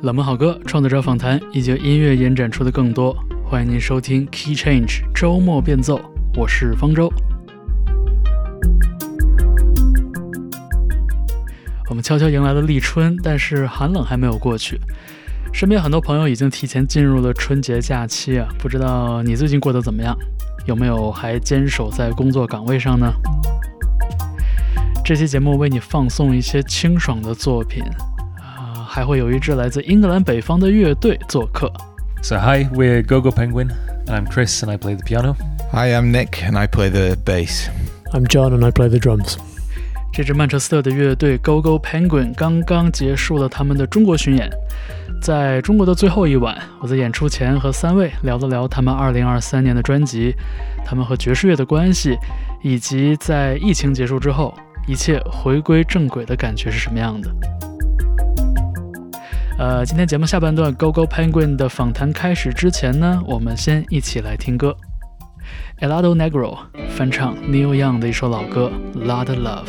冷门好歌、创作者访谈以及音乐延展出的更多，欢迎您收听 Key Change 周末变奏。我是方舟。我们悄悄迎来了立春，但是寒冷还没有过去。身边很多朋友已经提前进入了春节假期啊，不知道你最近过得怎么样？有没有还坚守在工作岗位上呢？这期节目为你放送一些清爽的作品，还会有一支来自英格兰北方的乐队做客。So hi, we're Gogo Penguin, and I'm Chris, and I play the piano. Hi, I'm Nick, and I play the bass. I'm John, and I play the drums. 这支曼彻斯特的乐队 Gogo Penguin 刚刚结束了他们的中国巡演，在中国的最后一晚，我在演出前和三位聊了聊他们2023年的专辑，他们和爵士乐的关系，以及在疫情结束之后，一切回归正轨的感觉是什么样的。呃，今天节目下半段 Gogo Penguin 的访谈开始之前呢，我们先一起来听歌。Elado Negro 翻唱 Neil Young 的一首老歌《Lot of Love》。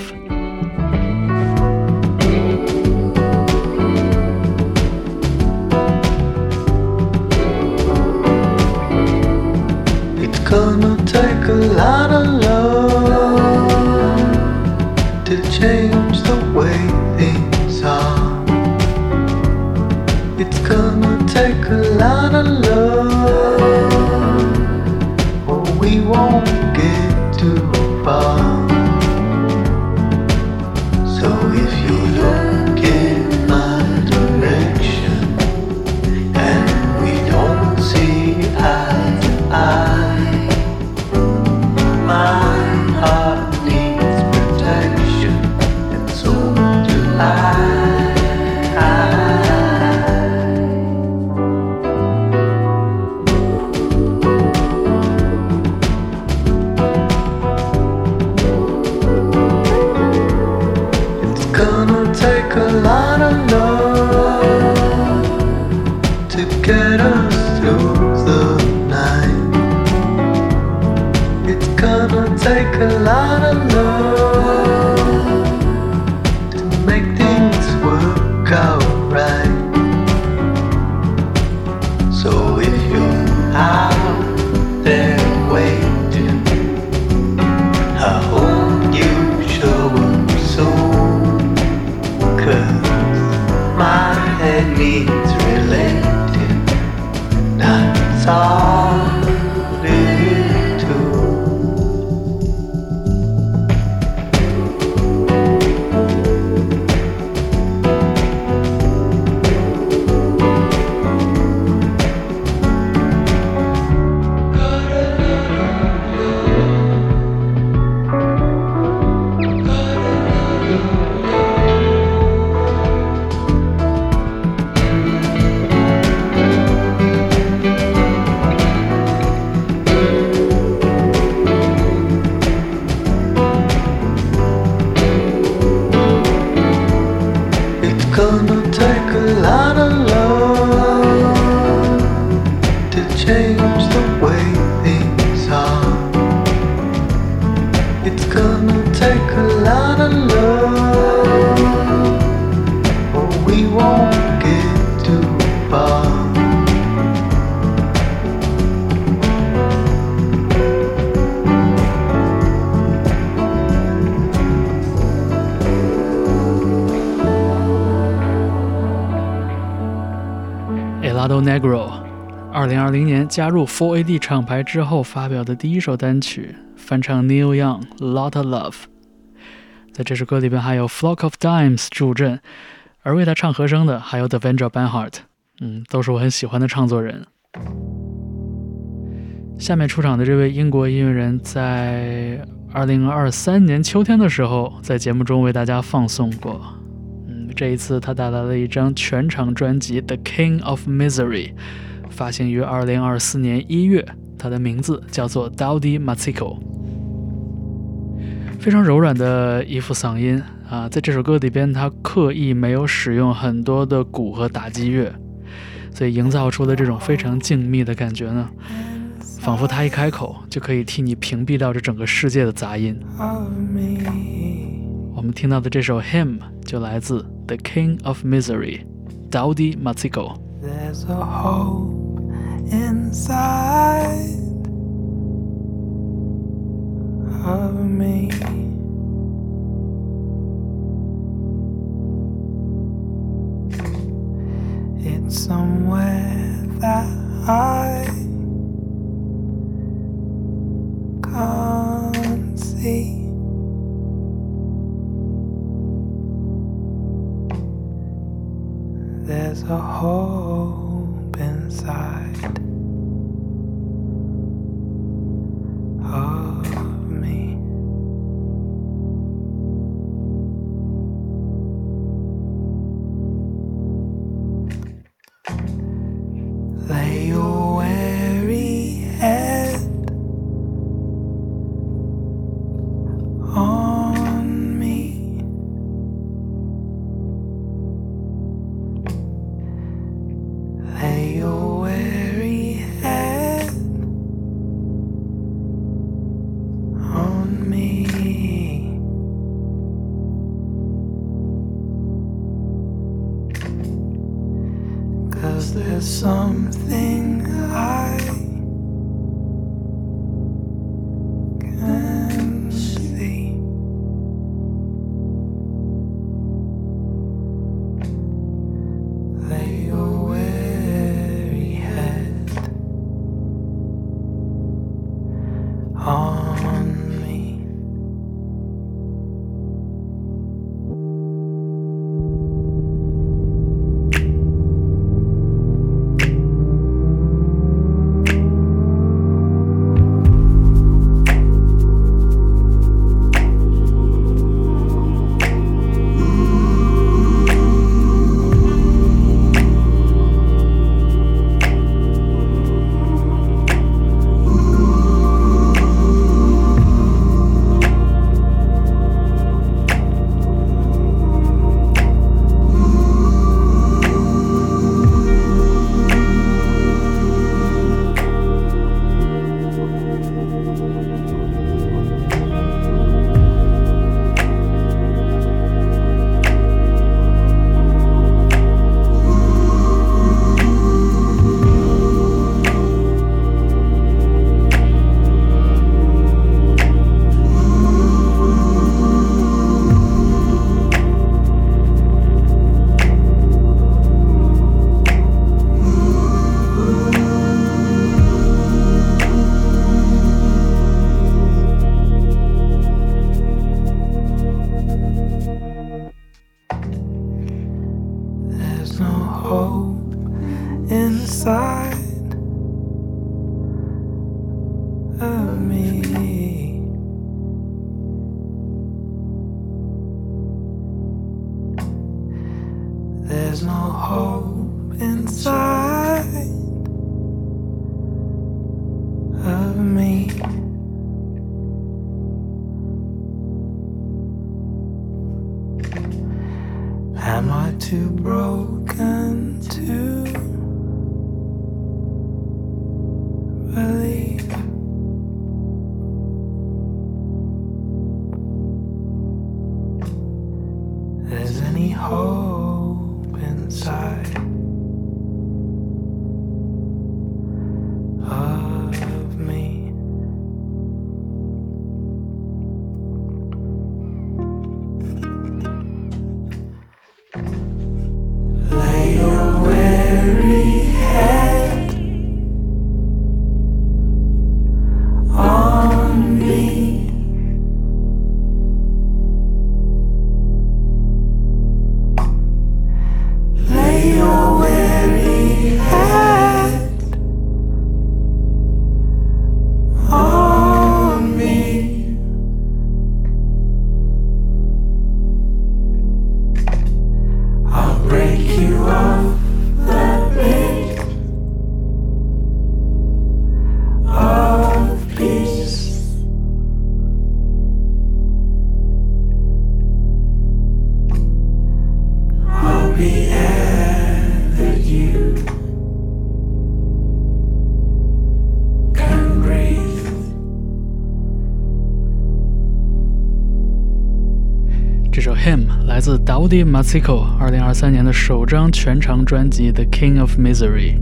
It's gonna take a 加入 Four AD 厂牌之后发表的第一首单曲，翻唱 Neil Young《Lot of Love》。在这首歌里边还有 Flock of Dimes 助阵，而为他唱和声的还有 Devendra Banhart，嗯，都是我很喜欢的唱作人。下面出场的这位英国音乐人，在二零二三年秋天的时候，在节目中为大家放送过。嗯，这一次他带来了一张全长专辑《The King of Misery》，发行于二零二四年一月，它的名字叫做 Dowdy Matiko。非常柔软的一副嗓音啊，在这首歌里边，他刻意没有使用很多的鼓和打击乐，所以营造出的这种非常静谧的感觉呢，仿佛他一开口就可以替你屏蔽掉这整个世界的杂音。我们听到的这首 hym 就来自 The King of Misery，Dowdy Matsiko。There's a hope. inside of me. It's somewhere that I can't see. There's a hole inside of me. Lay your Am I too broken to? Daudi Matsiko 二零二三年的首张全长专辑《The King of Misery》。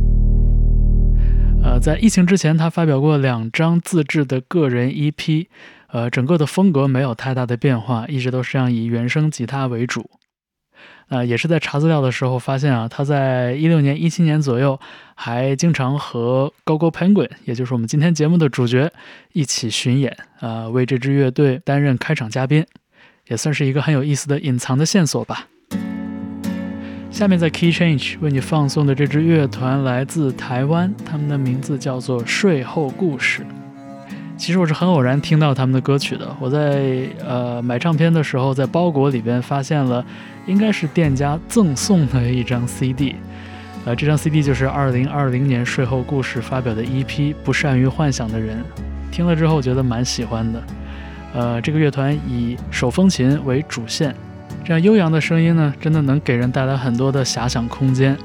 呃，在疫情之前，他发表过两张自制的个人 EP，呃，整个的风格没有太大的变化，一直都是这样以原声吉他为主。呃，也是在查资料的时候发现啊，他在一六年、一七年左右还经常和 Gogo Penguin，也就是我们今天节目的主角一起巡演，呃，为这支乐队担任开场嘉宾，也算是一个很有意思的隐藏的线索吧。下面在 Key Change 为你放送的这支乐团来自台湾，他们的名字叫做睡后故事。其实我是很偶然听到他们的歌曲的。我在呃买唱片的时候，在包裹里边发现了，应该是店家赠送的一张 CD。呃，这张 CD 就是2020年睡后故事发表的 EP《不善于幻想的人》。听了之后觉得蛮喜欢的。呃，这个乐团以手风琴为主线，这样悠扬的声音呢，真的能给人带来很多的遐想空间。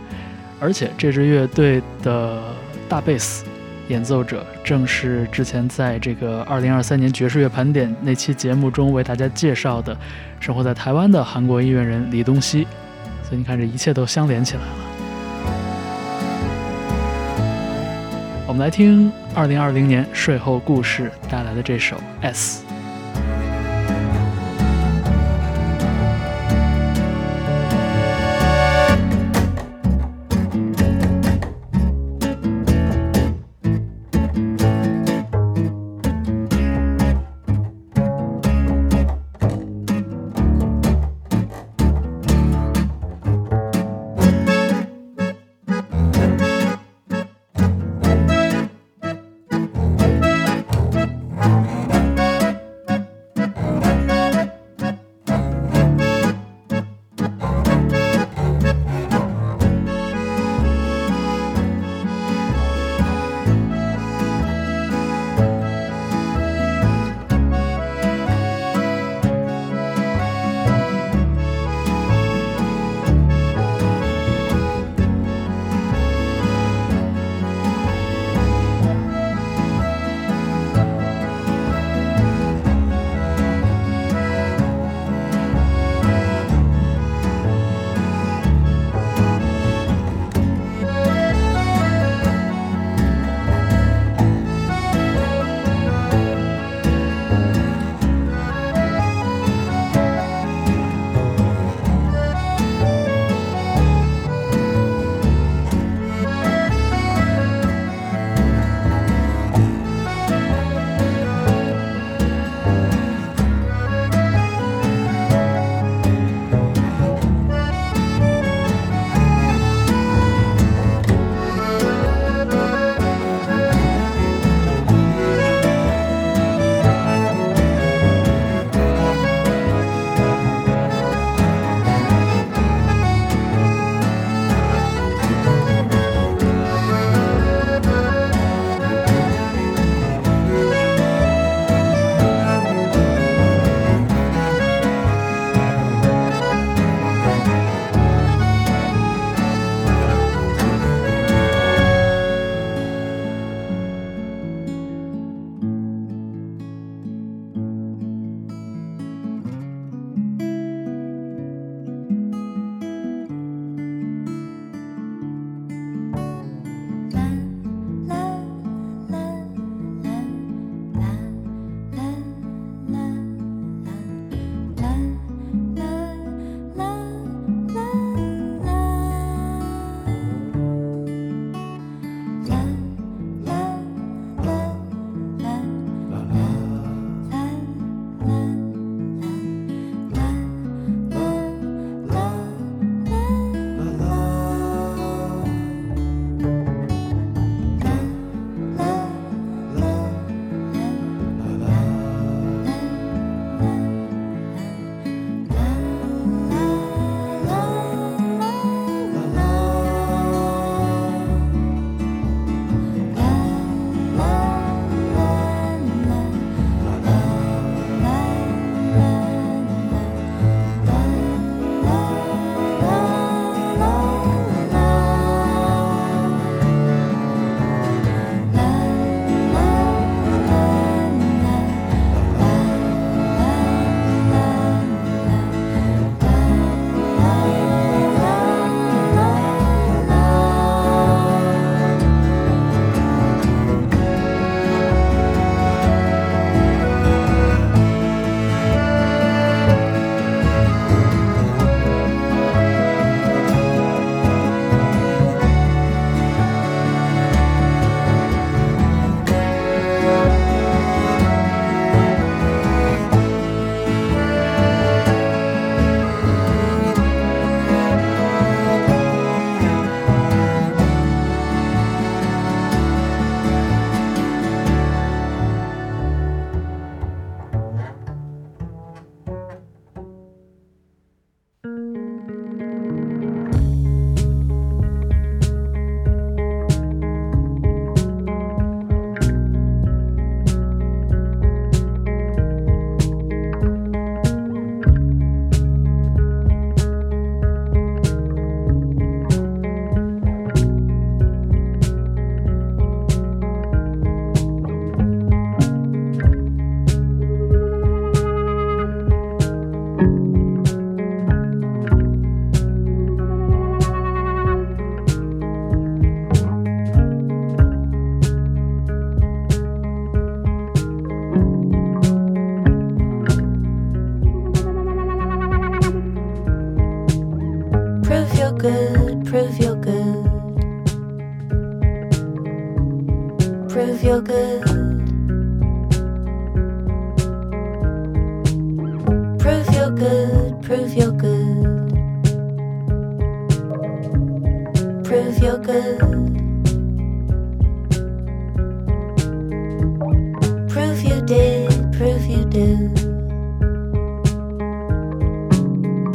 而且这支乐队的大贝斯。演奏者正是之前在这个二零二三年爵士乐盘点那期节目中为大家介绍的，生活在台湾的韩国音乐人李东熙。所以你看，这一切都相连起来了。我们来听二零二零年睡后故事带来的这首《S》。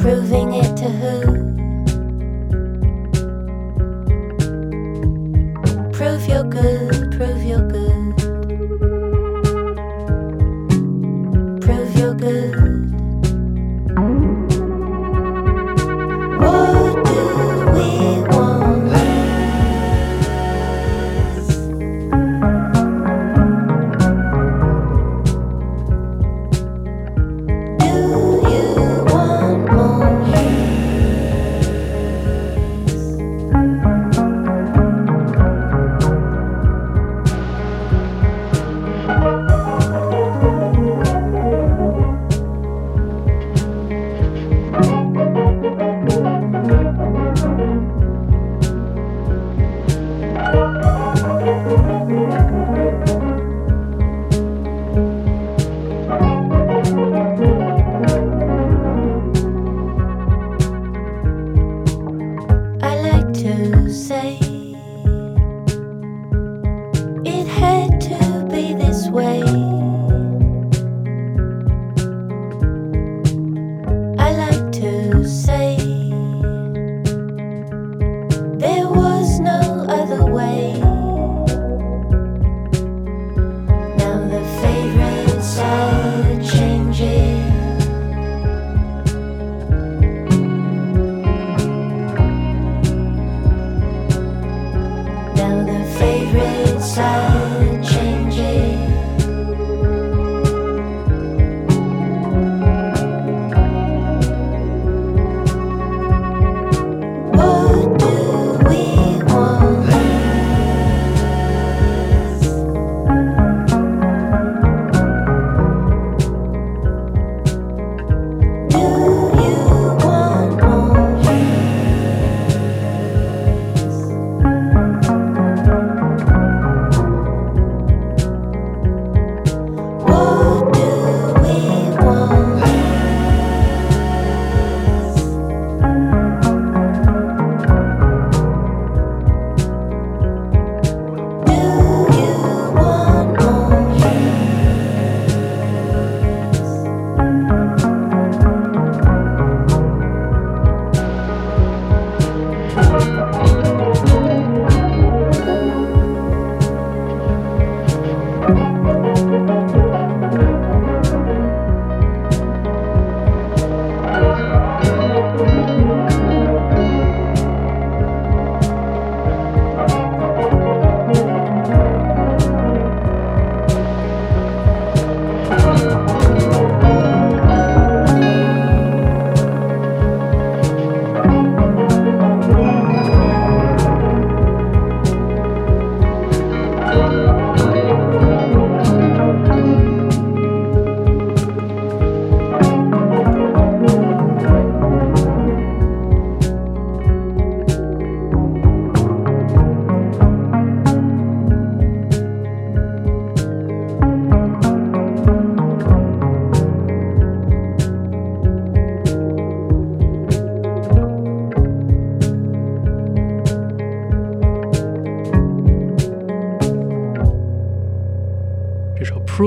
Proving it to who? Prove you're good, prove you're good. Prove you're good.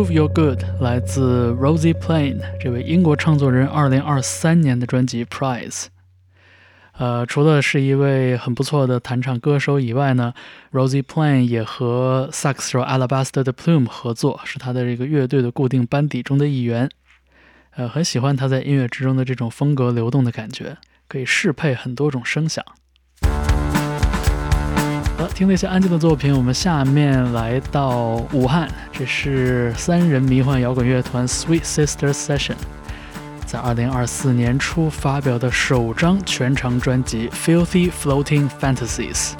Prove Your Good 来自 Rosie Plain 这位英国创作人2023年的专辑 Prize。呃，除了是一位很不错的弹唱歌手以外呢，Rosie Plain 也和萨克斯手 Alabaster 的 Plume 合作，是他的这个乐队的固定班底中的一员。呃，很喜欢他在音乐之中的这种风格流动的感觉，可以适配很多种声响。好，听了一些安静的作品，我们下面来到武汉，这是三人迷幻摇滚乐团 Sweet Sister Session 在2024年初发表的首张全长专辑《Filthy Floating Fantasies》。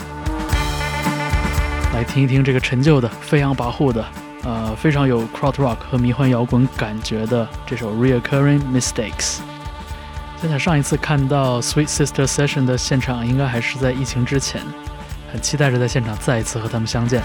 来听一听这个陈旧的、飞扬跋扈的、呃非常有 Krautrock 和迷幻摇滚感觉的这首《Reoccurring Mistakes》。想想上一次看到 Sweet Sister Session 的现场，应该还是在疫情之前，很期待着在现场再一次和他们相见。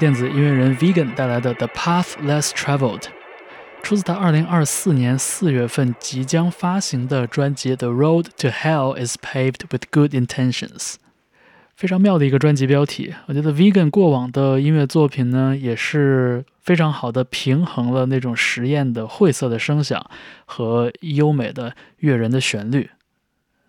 电子音乐人 Vegan 带来的《The Path Less Traveled》，出自他2024年4月份即将发行的专辑《The Road to Hell is Paved with Good Intentions》。非常妙的一个专辑标题，我觉得 Vegan 过往的音乐作品呢，也是非常好的平衡了那种实验的晦涩的声响和优美的悦人的旋律，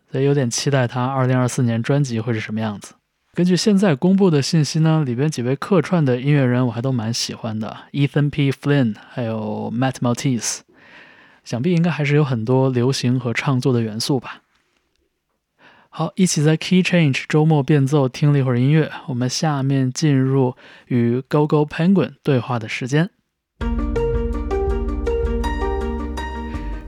所以有点期待他2024年专辑会是什么样子。根据现在公布的信息呢，里边几位客串的音乐人我还都蛮喜欢的，Ethan P. Flynn，还有 Matt Maltese，想必应该还是有很多流行和创作的元素吧。好，一起在 Key Change 周末变奏听了一会儿音乐，我们下面进入与 Go Go Penguin 对话的时间。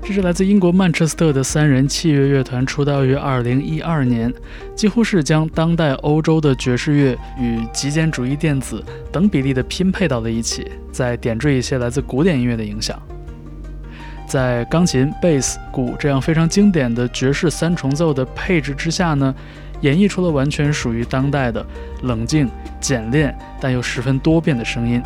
这是来自英国曼彻斯特的三人器乐乐团，出道于2012年，几乎是将当代欧洲的爵士乐与极简主义电子等比例的拼配到了一起，再点缀一些来自古典音乐的影响。在钢琴、贝斯、鼓这样非常经典的爵士三重奏的配置之下呢，演绎出了完全属于当代的冷静、简练但又十分多变的声音。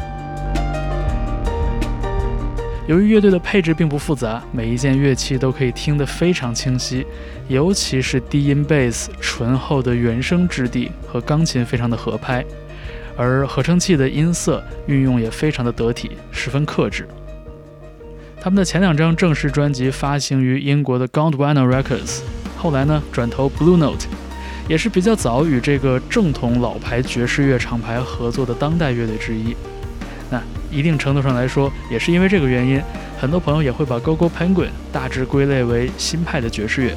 由于乐队的配置并不复杂，每一件乐器都可以听得非常清晰，尤其是低音贝斯醇厚的原声质地和钢琴非常的合拍，而合成器的音色运用也非常的得体，十分克制。他们的前两张正式专辑发行于英国的 Gondwana Records，后来呢转投 Blue Note，也是比较早与这个正统老牌爵士乐厂牌合作的当代乐队之一。那一定程度上来说，也是因为这个原因，很多朋友也会把 Gogo Penguin 大致归类为新派的爵士乐。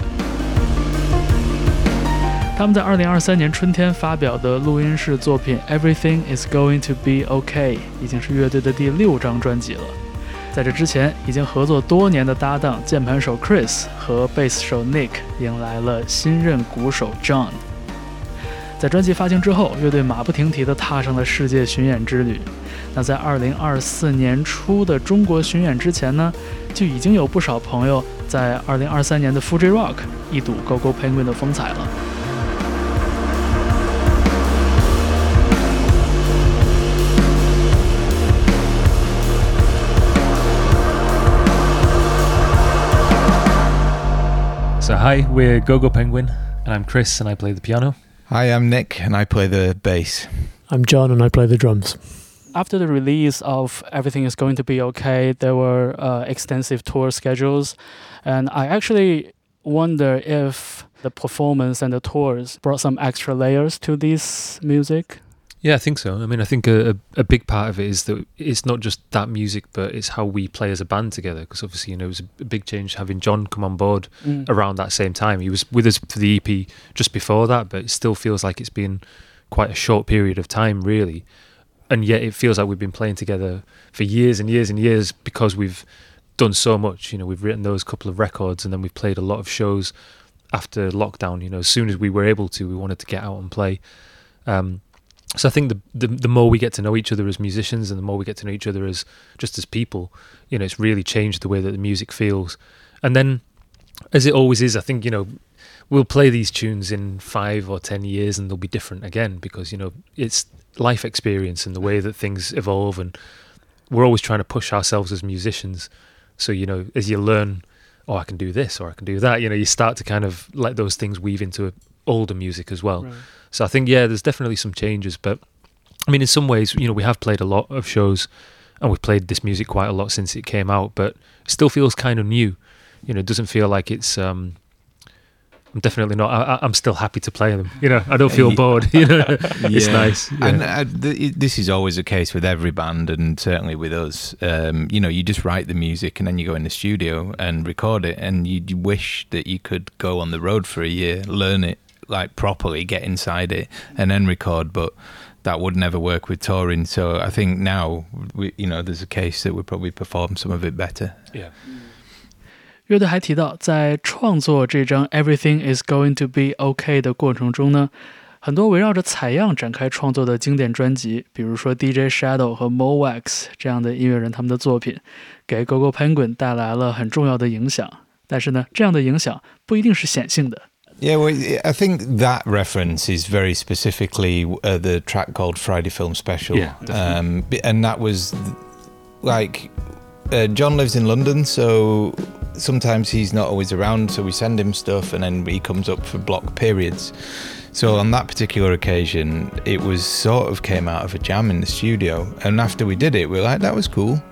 他们在2023年春天发表的录音室作品《Everything Is Going to Be OK》已经是乐队的第六张专辑了。在这之前，已经合作多年的搭档键盘手 Chris 和贝斯手 Nick 迎来了新任鼓手 John。在专辑发行之后，乐队马不停蹄地踏上了世界巡演之旅。那在2024年初的中国巡演之前呢，就已经有不少朋友在2023年的 Fuji Rock 一睹 GoGo Penguin 的风采了。So, hi, we're Gogo Penguin, and I'm Chris, and I play the piano. Hi, I'm Nick, and I play the bass. I'm Jon and I play the drums. After the release of Everything Is Going to Be Okay, there were uh, extensive tour schedules, and I actually wonder if the performance and the tours brought some extra layers to this music. Yeah, I think so. I mean, I think a, a, big part of it is that it's not just that music, but it's how we play as a band together. Because obviously, you know, it was a big change having Jon come on board Mm. around that same time. He was with us for the EP just before that, but it still feels like it's been quite a short period of time, really. And yet, it feels like we've been playing together for years and years and years because we've done so much. You know, we've written those couple of records, and then we've played a lot of shows after lockdown. You know, as soon as we were able to, we wanted to get out and play. Um, so I think the, the the more we get to know each other as musicians, and the more we get to know each other as just as people, you know, it's really changed the way that the music feels. And then, as it always is, I think you know, we'll play these tunes in five or ten years, and they'll be different again because you know it's life experience and the way that things evolve, and we're always trying to push ourselves as musicians. So you know, as you learn, oh, I can do this or I can do that. You know, you start to kind of let those things weave into older music as well. Right. So I think yeah, there's definitely some changes, but I mean, in some ways, you know, we have played a lot of shows, and we've played this music quite a lot since it came out, but it still feels kind of new. You know, it doesn't feel like it's. um I'm definitely not. I, I- I'm still happy to play them. You know, I don't feel Ye- bored. You know, it's nice. yeah. And uh, th- this is always the case with every band, and certainly with us. Um, you know, you just write the music, and then you go in the studio and record it, and you, you wish that you could go on the road for a year, learn it like properly, get inside it, and then record. But that would never work with touring. So I think now, we, you know, there's a case that we probably perform some of it better. yeah. 乐队还提到，在创作这张《Everything Is Going to Be OK》的过程中呢，很多围绕着采样展开创作的经典专辑，比如说 DJ Shadow 和 Mowax 这样的音乐人他们的作品，给 GoGo Penguin 带来了很重要的影响。但是呢，这样的影响不一定是显性的， Yeah, well, I think that reference is very specifically uh, the track called Friday Film Special. Yeah, um, and that was like uh, Jon lives in London, so sometimes he's not always around. So we send him stuff, and then he comes up for block periods. So on that particular occasion, it was sort of came out of a jam in the studio, and after we did it, we were like, "That was cool."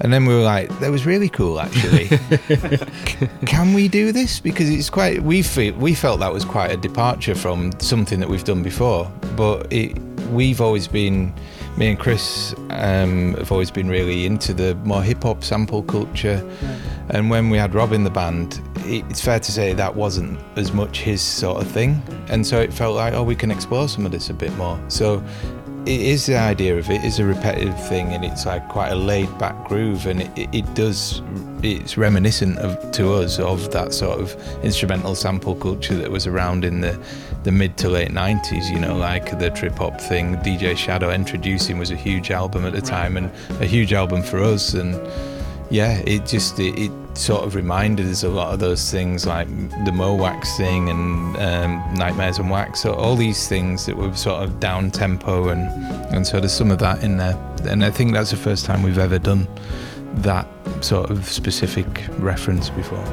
And then we were like, "That was really cool, actually." can we do this? Because it's quite we feel we felt that was quite a departure from something that we've done before. But it, we've always been me and Chris um, have always been really into the more hip hop sample culture. And when we had Rob in the band, it, it's fair to say that wasn't as much his sort of thing. And so it felt like, oh, we can explore some of this a bit more. So it is the idea of it is a repetitive thing and it's like quite a laid back groove and it, it, does it's reminiscent of to us of that sort of instrumental sample culture that was around in the the mid to late 90s you know like the trip hop thing DJ Shadow Endtroducing was a huge album at the time and a huge album for us and yeah it just it, it sort of reminded us a lot of those things like the Mo Wax thing and um, Nightmares on Wax so all these things that were sort of down tempo and and so there's some of that in there and I think that's the first time we've ever done that sort of specific reference before.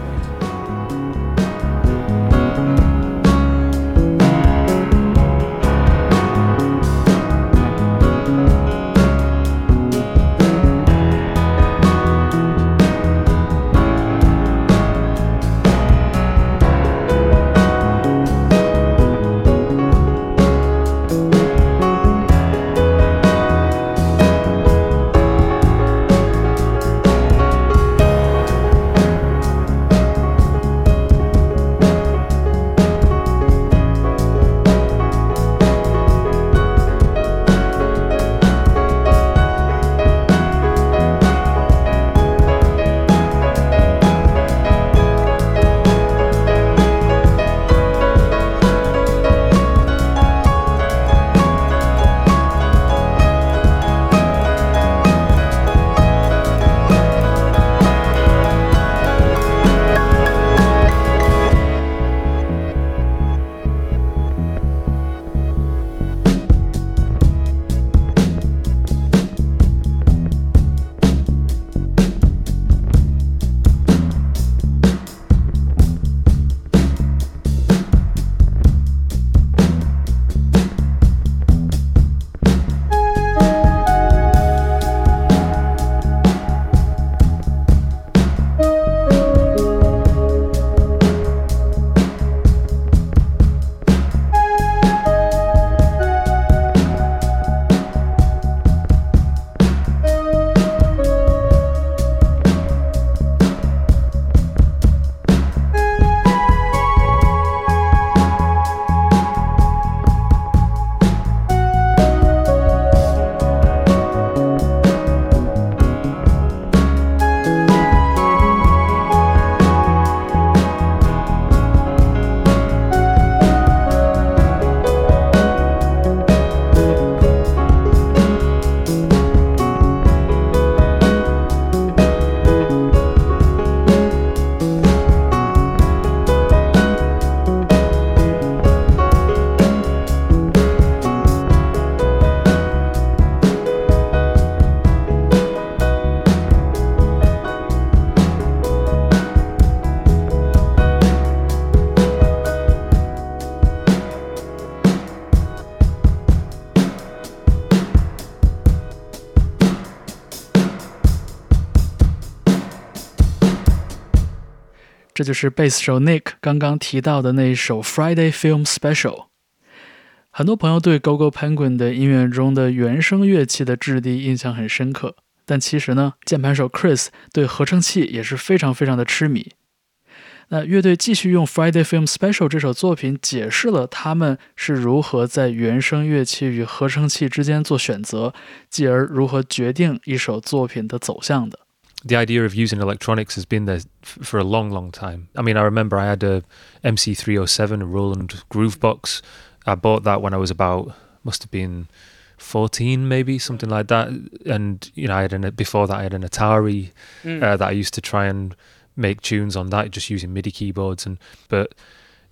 就是贝斯手 Nick 刚刚提到的那一首 Friday Film Special。很多朋友对 GoGo Penguin 的音乐中的原声乐器的质地印象很深刻，但其实呢，键盘手 Chris 对合成器也是非常非常的痴迷。那乐队继续用 Friday Film Special 这首作品解释了他们是如何在原声乐器与合成器之间做选择，继而如何决定一首作品的走向的。The idea of using electronics has been there f- for a long, long time. I mean, I remember I had a MC307, a Roland Groovebox. I bought that when I was about, must have been 14, maybe something like that. And you know, I had an before that I had an Atari uh, that I used to try and make tunes on that, just using MIDI keyboards. And but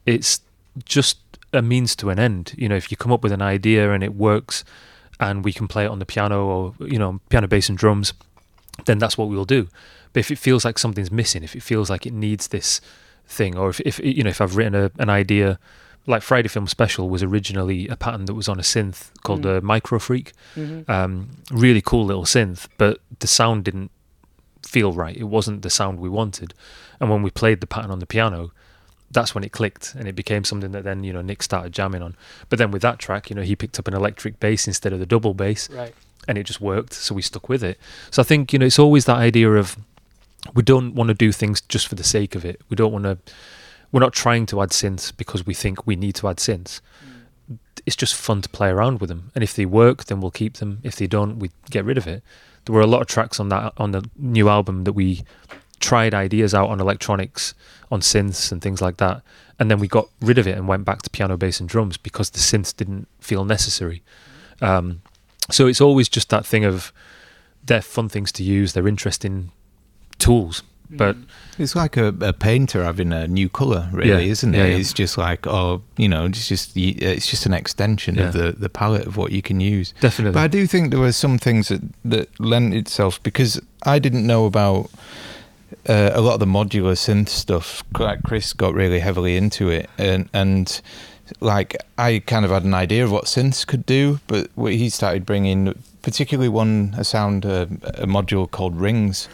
it's just a means to an end. You know, if you come up with an idea and it works, and we can play it on the piano or you know piano, bass, and drums, then that's what we'll do. But if it feels like something's missing, if it feels like it needs this thing, or if, if you know if I've written a, an idea, like Friday Film Special was originally a pattern that was on a synth called Mm. a MicroFreak, Mhm. um, really cool little synth, but the sound didn't feel right. It wasn't the sound we wanted. And when we played the pattern on the piano, that's when it clicked and it became something that then, you know, Nick started jamming on. But then with that track, you know, he picked up an electric bass instead of the double bass Right. and it just worked. So we stuck with it. So I think, you know, it's always that idea of we don't want to do things just for the sake of it. We don't want to, we're not trying to add synths because we think we need to add synths mm. it's just fun to play around with them. And if they work, then we'll keep them. If they don't, we get rid of it. There were a lot of tracks on that on the new album that we tried ideas out on electronics, on synths and things like that, and then we got rid of it and went back to piano, bass, and drums because the synths didn't feel necessary. Um, so it's always just that thing of they're fun things to use, they're interesting tools, but It's like a, a painter having a new color, really, Yeah, isn't it? yeah, yeah. It's just like, oh, you know, it's just it's just an extension of the, the palette of what you can use. definitely. But I do think there were some things that, that lent itself because I didn't know about uh, a lot of the modular synth stuff. Like Chris got really heavily into it, and and like I kind of had an idea of what synths could do, but he started bringing, particularly one a sound uh, a module called rings.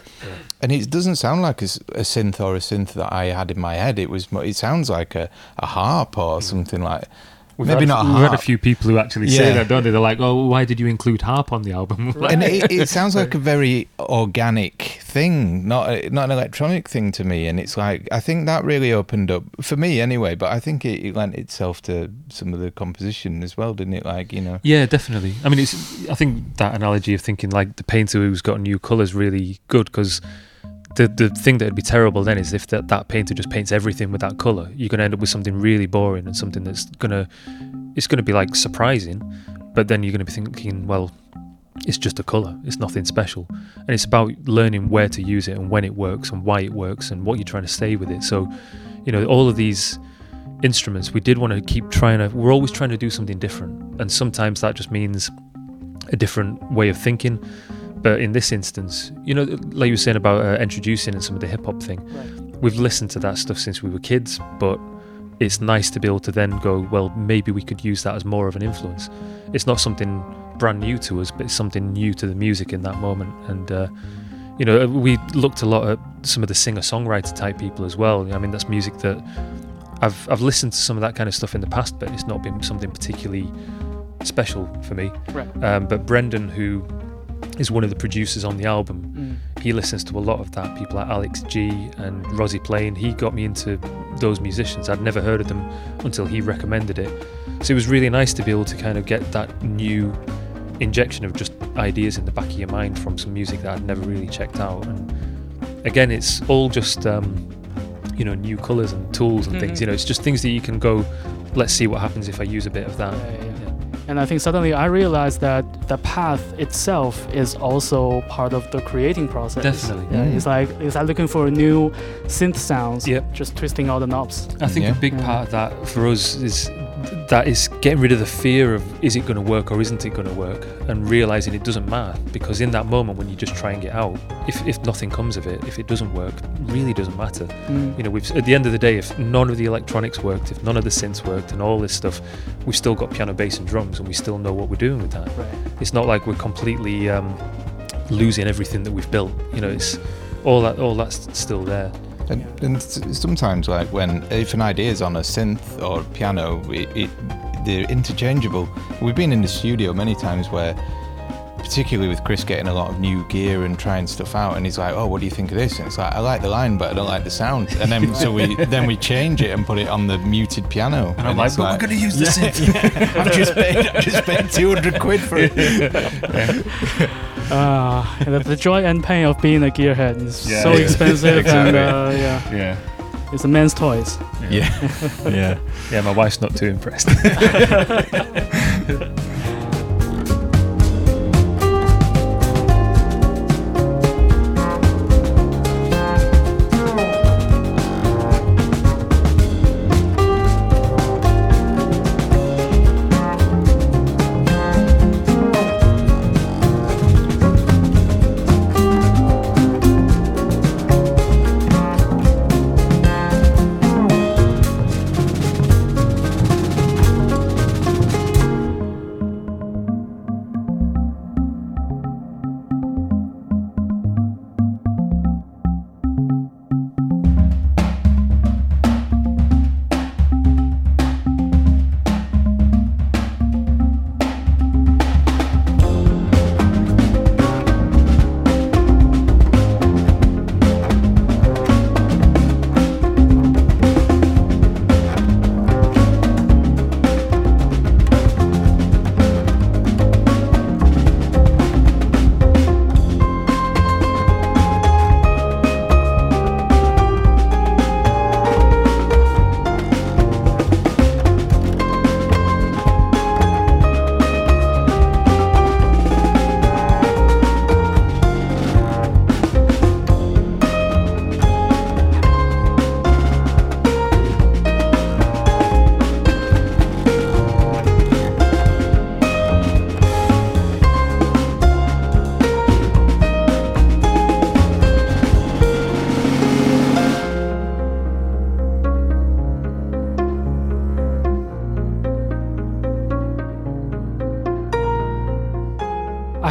And it doesn't sound like a, a, synth or a synth that I had in my head. It was. It sounds like a, a harp or something like. We've maybe had, not a We've had a few people who actually say that, don't they? They're like, "Oh, why did you include harp on the album?" Like- and it, it sounds like a very organic thing, not a, not an electronic thing to me. And it's like I think that really opened up for me anyway. But I think it, it lent itself to some of the composition as well, didn't it? Like you know, Yeah, definitely. I mean, it's. I think that analogy of thinking like the painter who's got new colours really good because the the thing that would be terrible then is if that, that painter just paints everything with that colour, you're going to end up with something really boring and something that's gonna it's going to be like surprising, but then you're going to be thinking, well, it's just a colour. It's nothing special, and it's about learning where to use it and when it works and why it works and what you're trying to say with it. So, you know, all of these instruments, we did want to keep trying to. We're always trying to do something different, and sometimes that just means a different way of thinking. But in this instance, you know, like you were saying about uh, Endtroducing and some of the hip hop thing, Right. we've listened to that stuff since we were kids, but it's nice to be able to then go, well, maybe we could use that as more of an influence. It's not something brand new to us, but it's something new to the music in that moment. And, uh, you know, we looked a lot at some of the singer songwriter type people as well. I mean, that's music that I've, I've listened to some of that kind of stuff in the past, but it's not been something particularly special for me. Right. Um, but Brendan, who is one of the producers on the album, Mm. he listens to a lot of that. People like Alex G and Rozi Plain. He got me into those musicians. I'd never heard of them until he recommended it. So it was really nice to be able to kind of get that new injection of just ideas in the back of your mind from some music that I'd never really checked out. And again, it's all just um, you know new colours and tools and things. Mhm. You know, it's just things that you can go. Let's see what happens if I use a bit of that. Yeah, yeah. And I think suddenly I realized that the path itself is also part of the creating process. Definitely. Yeah, Mm. it's like it's like looking for new synth sounds. Yep. Just twisting all the knobs. I think Yeah. a big Yeah. part of that for us is that is getting rid of the fear of is it going to work or isn't it going to work? And realizing it doesn't matter because in that moment when you're just trying it out if, if nothing comes of it if it doesn't work really doesn't matter. Mm. you know we've at the end of the day if none of the electronics worked if none of the synths worked and all this stuff we've still got piano bass and drums and we still know what we're doing with that. Right. it's not like we're completely um, losing everything that we've built. You know it's all that all that's still there And, and sometimes, like when if an idea is on a synth or piano, it, it they're interchangeable. We've been in the studio many times where, particularly with Chris getting a lot of new gear and trying stuff out, and he's like, "Oh, what do you think of this?" And it's like, "I like the line, but I don't like the sound." And then so we then we change it and put it on the muted piano. And I'm like, it's "But we're gonna use the synth." I've just paid, I've just paid two hundred quid for it. Uh, the, the joy and pain of being a gearhead is Yeah, so yeah. expensive and uh, yeah, yeah it's a man's toys. Yeah, yeah. yeah my wife's not too impressed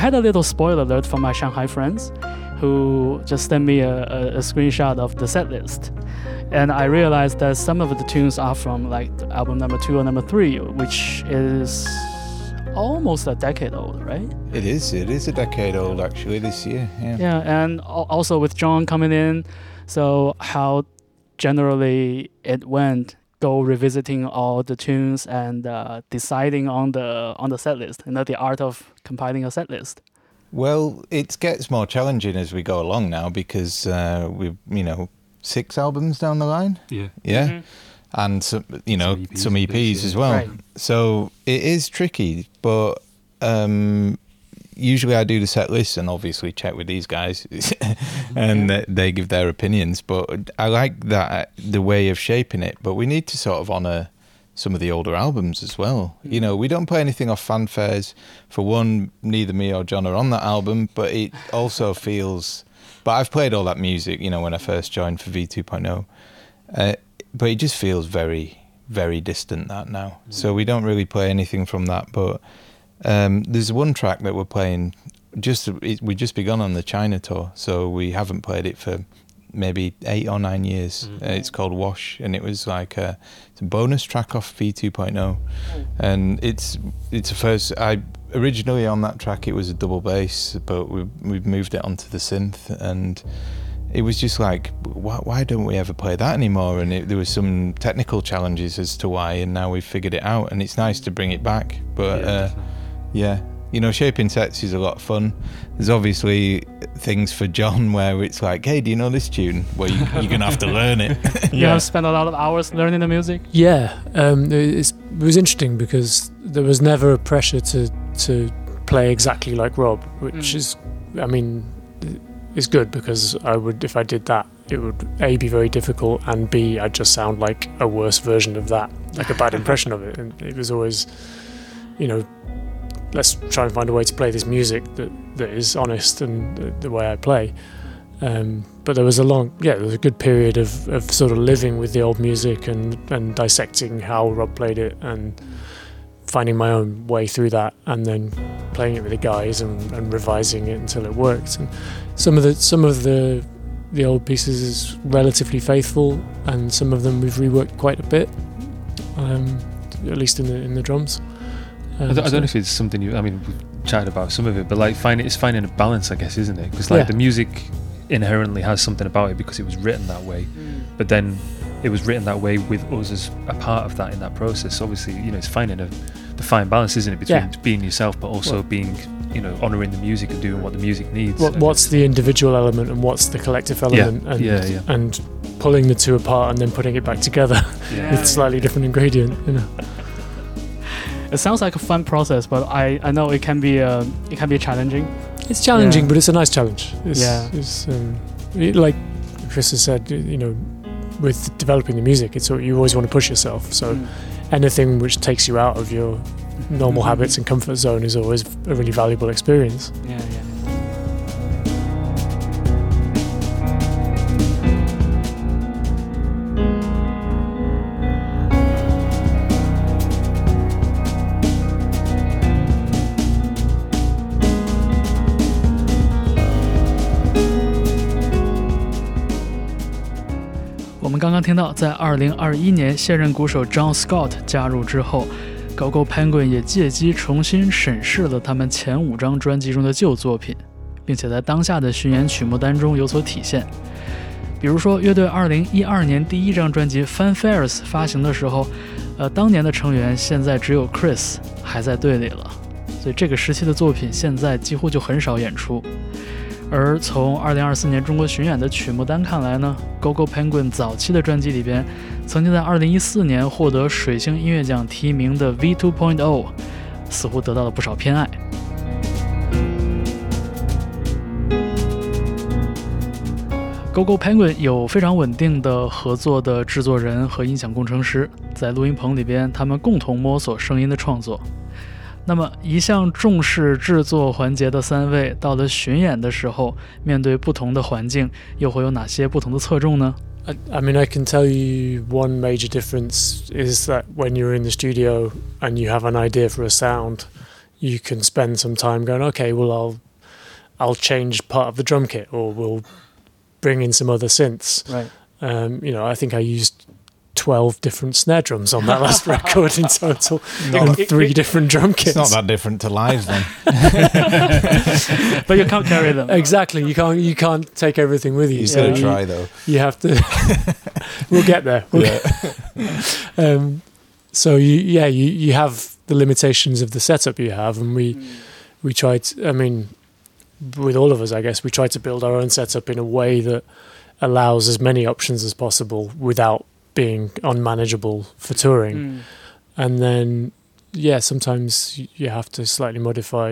had a little spoiler alert from my Shanghai friends who just sent me a, a, a screenshot of the set list. And I realized that some of the tunes are from like album number two or number three, which is almost a decade old, right? It is. It is a decade old actually this year. Yeah. Yeah, and also with Jon coming in, so how generally it went, go revisiting all the tunes and uh, deciding on the on the set list, you know, the art of compiling a set list. Well, it gets more challenging as we go along now because uh, we've you know six albums down the line. Yeah. Yeah. And some, you know, Some EPs, some EPs, bits, as well. Right. So it is tricky, but um, usually I do the set list and obviously check with these guys, and they, they give their opinions. But I like that uh, the way of shaping it. But we need to sort of honour some of the older albums as well. You mm. know, we don't play anything off fanfares. For one, neither me or Jon are on that album, but it also feels. But I've played all that music, you know, when I first joined for V 2.0. Uh, but it just feels very, very distant that now. So mm. we don't really play anything from that. But um, there's one track that we're playing. Just it, we just begun on the China tour, so we haven't played it for maybe eight or nine years. Uh, it's called Wash, and it was like a, it's a bonus track off V 2.0, and it's it's a first. I originally on that track it was a double bass, but we we've moved it onto the synth and it was just like, why, why don't we ever play that anymore? And it, there was some technical challenges as to why, and now we've figured it out, and it's nice to bring it back. But Yeah, uh. Yeah, you know, shaping sets is a lot of fun. There's obviously things for Jon where it's like, hey, do you know this tune? Well, you, you're gonna have to learn it. You have spent a lot of hours learning the music. Yeah, um, it's, it was interesting because there was never a pressure to to play exactly like Rob, which Mm. is, I mean, is good because I would if I did that, it would a be very difficult and b I'd just sound like a worse version of that, like a bad impression of it. And it was always, you know, let's try and find a way to play this music that that is honest and the, the way I play. Um, but there was a long, yeah, there was a good period of, of sort of living with the old music and, and dissecting how Rob played it and finding my own way through that and then playing it with the guys and, and revising it until it worked. And some of the some of the the old pieces is relatively faithful and some of them we've reworked quite a bit, um, at least in the in the drums. I don't, I don't know if it's something you. I mean, we've chatted about some of it, but like, find it's finding a balance, I guess, isn't it? Because like Yeah. the music inherently has something about it because it was written that way, mm. but then it was written that way with us as a part of that in that process. Obviously, you know, it's finding a the fine balance, isn't it, between Yeah. being yourself but also Well- being, you know, honouring the music and doing what the music needs. what, what's the individual element and what's the collective element and yeah, yeah. and pulling the two apart and then putting it back together Yeah. with slightly different ingredient you know It sounds like a fun process, but I, I know it can be uh, it can be challenging. it's challenging Yeah. but it's a nice challenge it's, Yeah. it's, um, it- like chris has said you know with developing the music it's you always want to push yourself so Mm. anything which takes you out of your normal Mhm. habits and comfort zone is always a really valuable experience Yeah, yeah. 刚刚听到，在2021年现任鼓手 John Scott 加入之后，GoGo Penguin 也借机重新审视了他们前五张专辑中的旧作品，并且在当下的巡演曲目单中有所体现。比如说，乐队2012年第一张专辑《Fanfares》发行的时候，呃，当年的成员现在只有 Chris 还在队里了，所以这个时期的作品现在几乎就很少演出。而从2024年中国巡演的曲目单看来呢，GoGo Penguin 早期的专辑里边，曾经在2014年获得水星音乐奖提名的 V 2.0，似乎得到了不少偏爱。GoGo Penguin 有非常稳定的合作的制作人和音响工程师，在录音棚里边，他们共同摸索声音的创作。那么，一向重视制作环节的三位，到了巡演的时候，面对不同的环境，又会有哪些不同的侧重呢？ I, I mean, I can tell you one major difference is that when you're in the studio and you have an idea for a sound, you can spend some time going, okay, well, I'll I'll change part of the drum kit, or we'll bring in some other synths. Right. Um, you know, I think I used 12 different snare drums on that last record in total, Not- and three different drum kits. It's not that different to live then. but you can't carry them. Exactly. You can't you can't take everything with you. You so gotta you, try though. you have to. we'll get there. We'll get- um, so you yeah you you have the limitations of the setup you have, and we we tried. I mean, with all of us, I guess we try to build our own setup in a way that allows as many options as possible without being unmanageable for touring. Mm. And then yeah, sometimes you have to slightly modify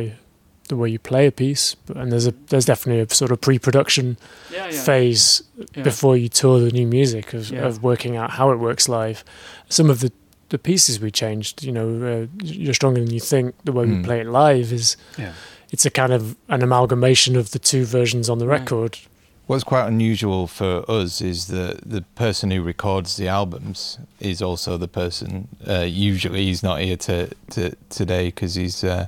the way you play a piece, and there's a there's definitely a sort of pre-production Yeah, yeah. phase Yeah. before you tour the new music of, Yeah. of working out how it works live. Some of the the pieces we changed, you know, uh, you're stronger than you think. The way we Mm. play it live is Yeah. it's a kind of an amalgamation of the two versions on the Right. What's quite unusual for us is that the person who records the albums is also the person. Uh, usually, he's not here to, to today because he's uh,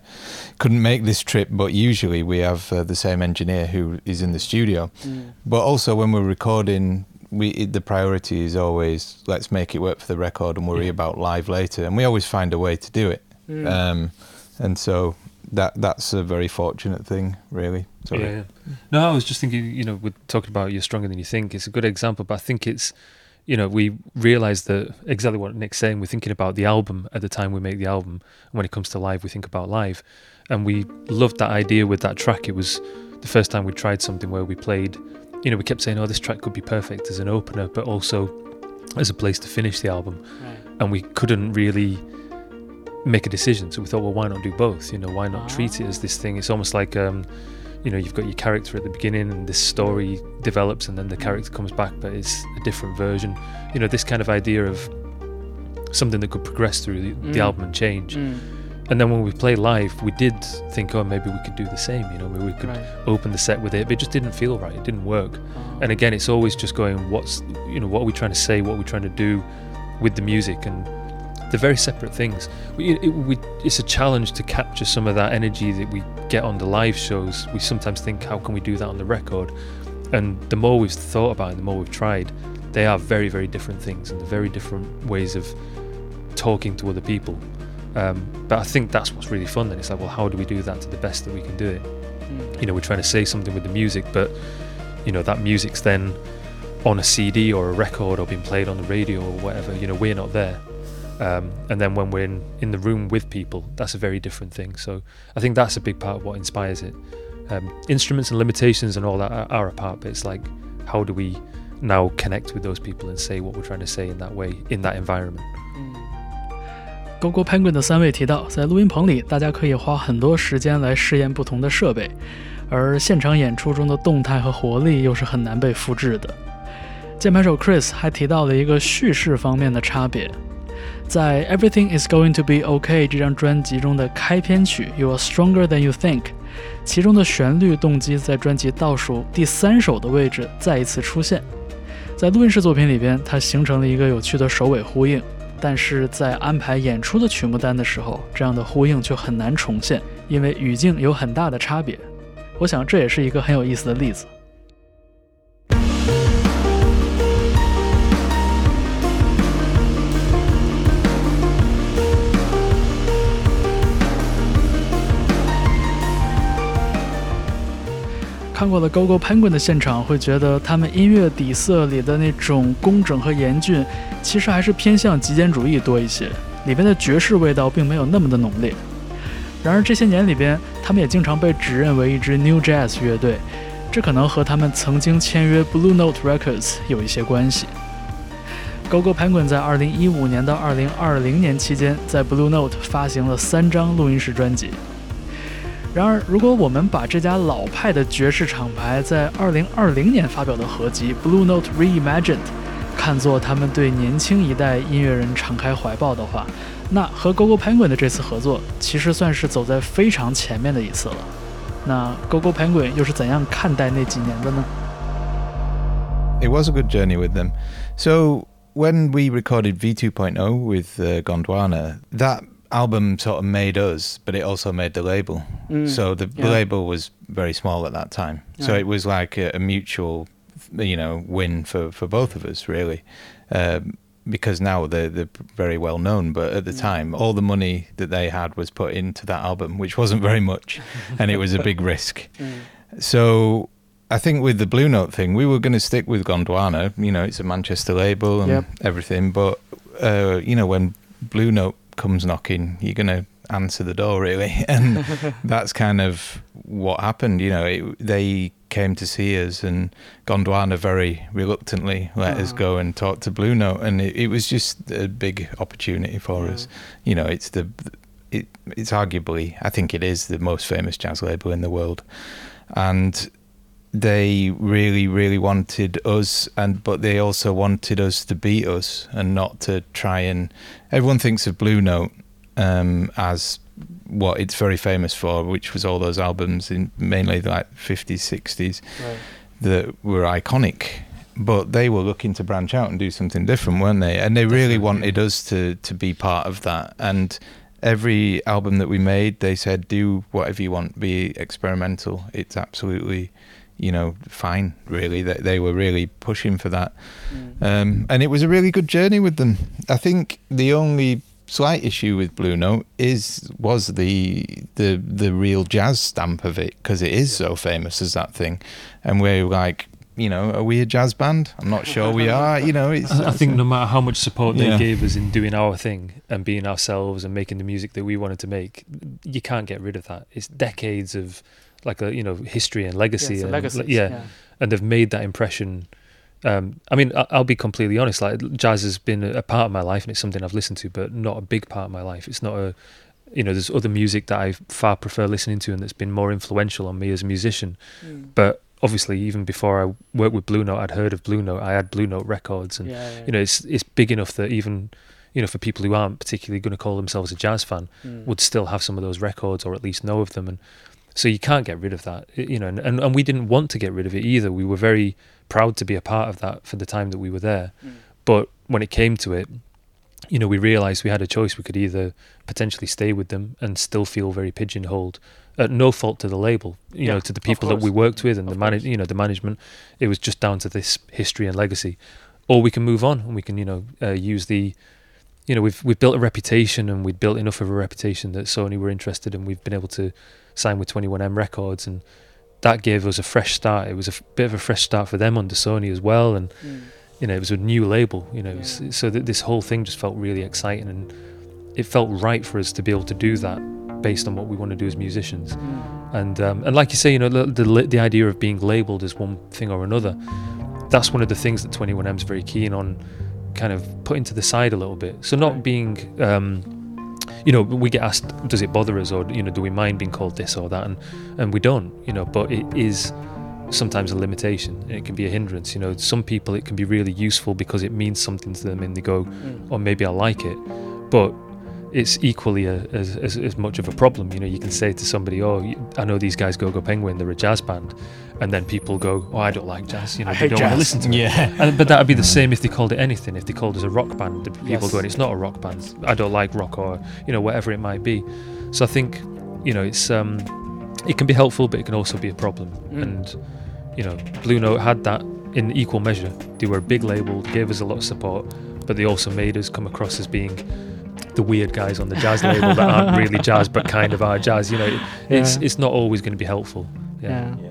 couldn't make this trip. But usually, we have uh, the same engineer who is in the studio. Mm. But also, when we're recording, we it, the priority is always let's make it work for the record and worry Yeah. about live later. And we always find a way to do it. Mm. Um, and so that that's a very fortunate thing, really. Sorry. Yeah, yeah. No, I was just thinking, you know, we're talking about you're stronger than you think. It's a good example, but I think it's, you know, we realize that exactly what Nick's saying. We're thinking about the album at the time we make the album. And when it comes to live, we think about live. And we loved that idea with that track. It was the first time we tried something where we played, you know, we kept saying, oh, this track could be perfect as an opener, but also as a place to finish the album. Right. And we couldn't really make a decision. So we thought, well, why not do both? You know, why not treat it as this thing? It's almost like, um, you know, you've got your character at the beginning and this story develops and then the character comes back, but it's a different version. You know, this kind of idea of something that could progress through the, the Mm. album and change. Mm. And then when we play live, we did think, oh, maybe we could do the same. You know, maybe we could Right. open the set with it, but it just didn't feel right. It didn't work. Oh. And again, it's always just going, what's, you know, what are we trying to say? What are we trying to do with the music? And they're very separate things. We, it, we, it's a challenge to capture some of that energy that we get on the live shows. We sometimes think, how can we do that on the record? And the more we've thought about it, the more we've tried, they are very, very different things and very different ways of talking to other people. Um, but I think that's what's really fun. Then it's like, well, how do we do that to the best that we can do it? Mm. you know we're trying to say something with the music but you know that music's then on a cd or a record or being played on the radio or whatever you know we're not there um, and then when we're in, in the room with people, that's a very different thing. So I think that's a big part of what inspires it. Um, instruments and limitations and all that are, are part. but it's like, how do we now connect with those people and say what we're trying to say in that way, in that environment? Mm. GoGo Penguin 的三位提到，在录音棚里，大家可以花很多时间来试验不同的设备，而现场演出中的动态和活力又是很难被复制的。键盘手 Chris 还提到了一个叙事方面的差别。在《Everything Is Going to Be OK》这张专辑中的开篇曲《You Are Stronger Than You Think》，其中的旋律动机在专辑倒数第三首的位置再一次出现。在录音室作品里边，它形成了一个有趣的首尾呼应。但是在安排演出的曲目单的时候，这样的呼应却很难重现，因为语境有很大的差别。我想这也是一个很有意思的例子。看过了 GoGo Penguin 的现场，会觉得他们音乐底色里的那种工整和严峻，其实还是偏向极简主义多一些，里边的爵士味道并没有那么的浓烈。然而这些年里边，他们也经常被指认为一支 New Jazz 乐队，这可能和他们曾经签约 Blue Note Records 有一些关系。GoGo Penguin 在2015年到2020年期间，在 Blue Note 发行了三张录音室专辑。然而，如果我们把这家老派的爵士厂牌在2020年发表的合集《Blue Note Reimagined》看作他们对年轻一代音乐人敞开怀抱的话，那和 GoGo Penguin 的这次合作其实算是走在非常前面的一次了。那 GoGo Penguin 又是怎样看待那几年的呢？ It was a good journey with them. So when we recorded V2.0 with uh, Gondwana, that album sort of made us, but it also made the label. Mm, So the, yeah. label was very small at that time. So it was like a, a mutual, you know, win for, for both of us, really. Um, because now they're, they're very well known, but at the Mm. time, all the money that they had was put into that album, which wasn't very much, and it was a big risk. Mm. So I think with the Blue Note thing, we were going to stick with Gondwana. You know, it's a Manchester label and Yep. everything. But uh, you know, when Blue Note comes knocking, you're going to answer the door, really, and that's kind of what happened. You know, it, they came to see us, and Gondwana very reluctantly let us Oh. go and talk to Blue Note, and it, it was just a big opportunity for us. You know, it's the it, it's arguably, I think it is the most famous jazz label in the world, and they really, really wanted us, and but they also wanted us to beat us and not to try and. Everyone thinks of Blue Note um, as what it's very famous for, which was all those albums in mainly like 50s, 60s Right. that were iconic. But they were looking to branch out and do something different, weren't they? And they really Definitely. wanted us to to be part of that. And every album that we made, they said, "Do whatever you want, be experimental. It's absolutely, you know, fine." Really, they they were really pushing for that. Mm. Um, and it was a really good journey with them. I think the only slight issue with Blue Note is was the the the real jazz stamp of it because it is so famous as that thing, and we're like, you know, are we a jazz band? I'm not sure we are. You know, it's. I I think no matter how much support they Yeah. gave us in doing our thing and being ourselves and making the music that we wanted to make, you can't get rid of that. It's decades of like a you know history and legacy. Yeah, and, legacy. yeah, and they've made that impression. Um, I mean, I'll be completely honest. Like jazz has been a part of my life, and it's something I've listened to, but not a big part of my life. It's not a, you know, there's other music that I far prefer listening to, and that's been more influential on me as a musician. Mm. But obviously, even before I worked with Blue Note, I'd heard of Blue Note. I had Blue Note records, and Yeah, yeah, you know, it's it's big enough that even you know, for people who aren't particularly going to call themselves a jazz fan, Mm. would still have some of those records or at least know of them. And so you can't get rid of that, you know. And, and, and we didn't want to get rid of it either. We were very proud to be a part of that for the time that we were there. Mm. But when it came to it, you know, we realised we had a choice. We could either potentially stay with them and still feel very pigeonholed, at no fault to the label, you Yeah, know, to the people that we worked with and Of the manage, you know, the management. It was just down to this history and legacy, or we can move on and we can, you know, uh, use the, you know, we've we've built a reputation and we'd built enough of a reputation that Sony were interested and we've been able to sign with 21M Records and that gave us a fresh start. It was a f- bit of a fresh start for them under Sony as well, and Mm. you know, it was a new label, you know, Yeah. so that this whole thing just felt really exciting and it felt right for us to be able to do that based on what we want to do as musicians. Mm. And um, and like you say, you know, the, the the idea of being labeled as one thing or another, that's one of the things that 21M's very keen on, kind of putting to the side a little bit. So not being, um, you know, we get asked, does it bother us, or you know, do we mind being called this or that, and and we don't, you know, but it is sometimes a limitation. It can be a hindrance you know. Some people it can be really useful because it means something to them and they go Mm. or maybe I like it, but it's equally a, as, as as much of a problem. You know, you can say to somebody, "Oh, I know these guys Go Go Penguin, they're a jazz band," and then people go, "Oh, I don't like jazz." You know, I they don't want to listen to it. Yeah. But that'd be the same if they called it anything. If they called us a rock band, the people Yes. going, "It's not a rock band. I don't like rock," or you know, whatever it might be. So I think, you know, it's um, it can be helpful, but it can also be a problem. Mm. And you know, Blue Note had that in equal measure. They were a big label, gave us a lot of support, but they also made us come across as being the weird guys on the jazz label that aren't really jazz but kind of are jazz. You know, it's Yeah. it's not always going to be helpful. Yeah. Yeah.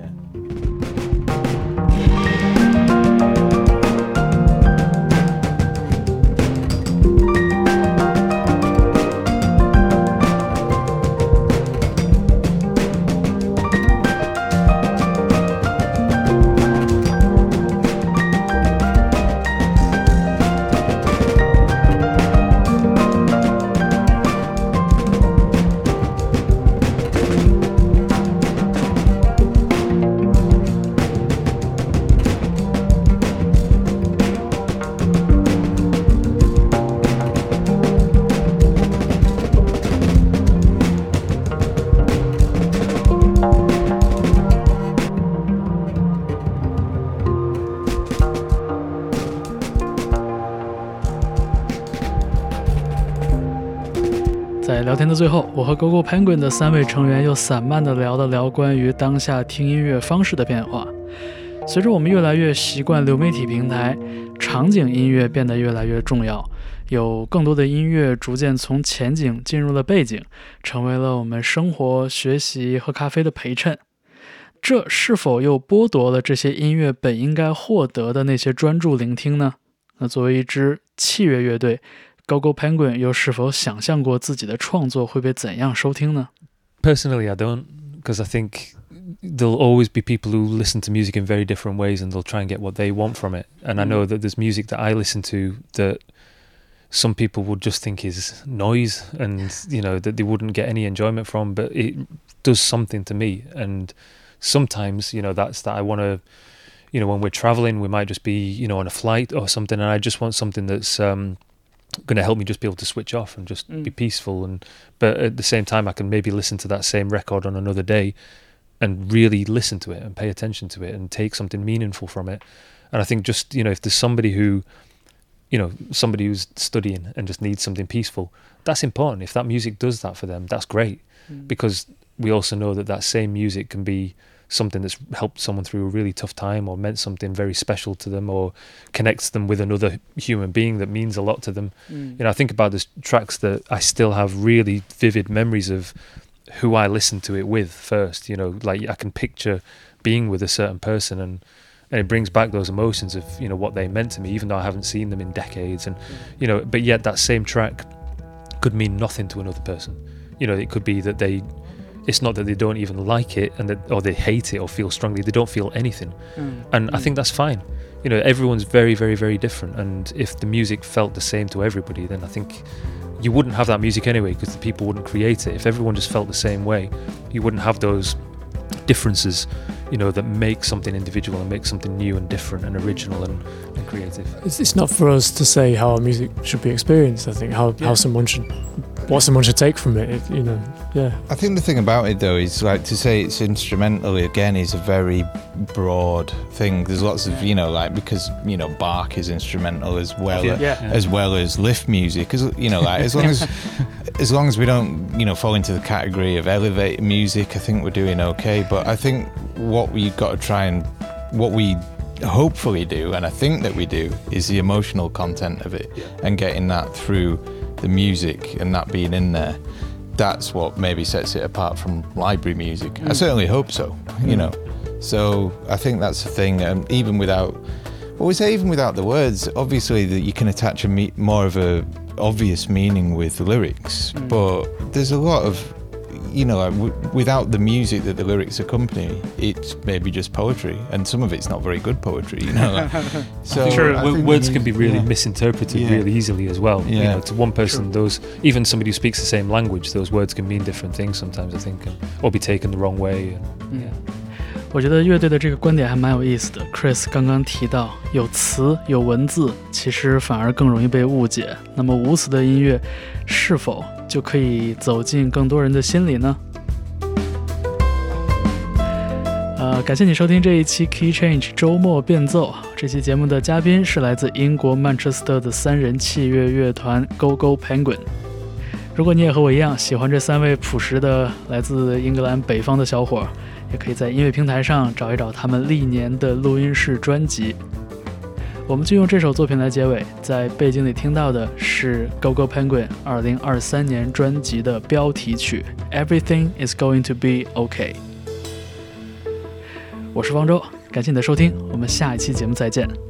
Penguin 的三位成员又散漫地聊了聊关于当下听音乐方式的变化。随着我们越来越习惯流媒体平台，场景音乐变得越来越重要，有更多的音乐逐渐从前景进入了背景，成为了我们生活、学习、喝咖啡的陪衬。这是否又剥夺了这些音乐本应该获得的那些专注聆听呢？那作为一支器乐乐队 GoGo Penguin 又是否想象过自己的创作会被怎样收听呢？Personally, I don't, because I think there'll always be people who listen to music in very different ways, and they'll try and get what they want from it. And I mm-hmm. know that there's music that I listen to that some people would just think is noise, and you know that they wouldn't get any enjoyment from, but it does something to me. And sometimes, you know, that's that I want to you know when we're traveling we might just be you know on a flight or something and i just want something that's um going to help me just be able to switch off and just be Mm. peaceful. And but at the same time, I can maybe listen to that same record on another day and really listen to it and pay attention to it and take something meaningful from it. And I think just you know, if there's somebody who, you know, somebody who's studying and just needs something peaceful, that's important. If that music does that for them, that's great because we also know that that same music can be something that's helped someone through a really tough time or meant something very special to them or connects them with another human being that means a lot to them. Mm. You know, I think about these tracks that I still have really vivid memories of who I listened to it with first. You know, like I can picture being with a certain person and and it brings back those emotions of you know what they meant to me, even though I haven't seen them in decades. And you know, but yet that same track could mean nothing to another person. You know, it could be that they. It's not that they don't even like it and that, or they hate it or feel strongly. They don't feel anything, mm. and I mm. think that's fine. You know, everyone's very, very, very different. And if the music felt the same to everybody, then I think you wouldn't have that music anyway because the people wouldn't create it. If everyone just felt the same way, you wouldn't have those differences, you know, that make something individual and make something new and different and original and, and creative. It's, it's not for us to say how our music should be experienced. I think how, Yeah. how someone should, what someone should take from it. it. You know, yeah. I think the thing about it though is like to say it's instrumental again is a very broad thing. There's lots of you know like because you know Bach is instrumental as well Yeah. Yeah. as well as lift music. As you know, like as long as as long as we don't you know fall into the category of elevator music, I think we're doing okay. But I think what we got to try and what we hopefully do, and I think that we do, is the emotional content of it and getting that through the music and that being in there. That's what maybe sets it apart from library music. I mm. certainly hope so. You mm. know, so I think that's the thing. And even without, well, we say even without the words, obviously that you can attach a me- more of a obvious meaning with lyrics, mm. but there's a lot of, you know, like w- without the music that the lyrics accompany, it's maybe just poetry, and some of it's not very good poetry. You know, like, so True. I Wo- think words we can be need- really yeah. misinterpreted Yeah. really easily as well. You Yeah. know, to one person, those even somebody who speaks the same language, those words can mean different things sometimes. I think, and, or be taken the wrong way. And, Mm. yeah. 我觉得乐队的这个观点还蛮有意思的。Chris 刚刚提到，有词有文字，其实反而更容易被误解。那么无词的音乐，是否 就可以走进更多人的心里呢？呃，感谢你收听这一期 Key Change 周末变奏。这期节目的嘉宾是来自英国曼彻斯特的三人器乐乐团 Go Go Penguin。如果你也和我一样喜欢这三位朴实的来自英格兰北方的小伙，也可以在音乐平台上找一找他们历年的录音室专辑。我们就用这首作品来结尾，在背景里听到的是 Go Go Penguin 二零二三年专辑的标题曲《Everything Is Going to Be OK》。我是方舟，感谢你的收听，我们下一期节目再见。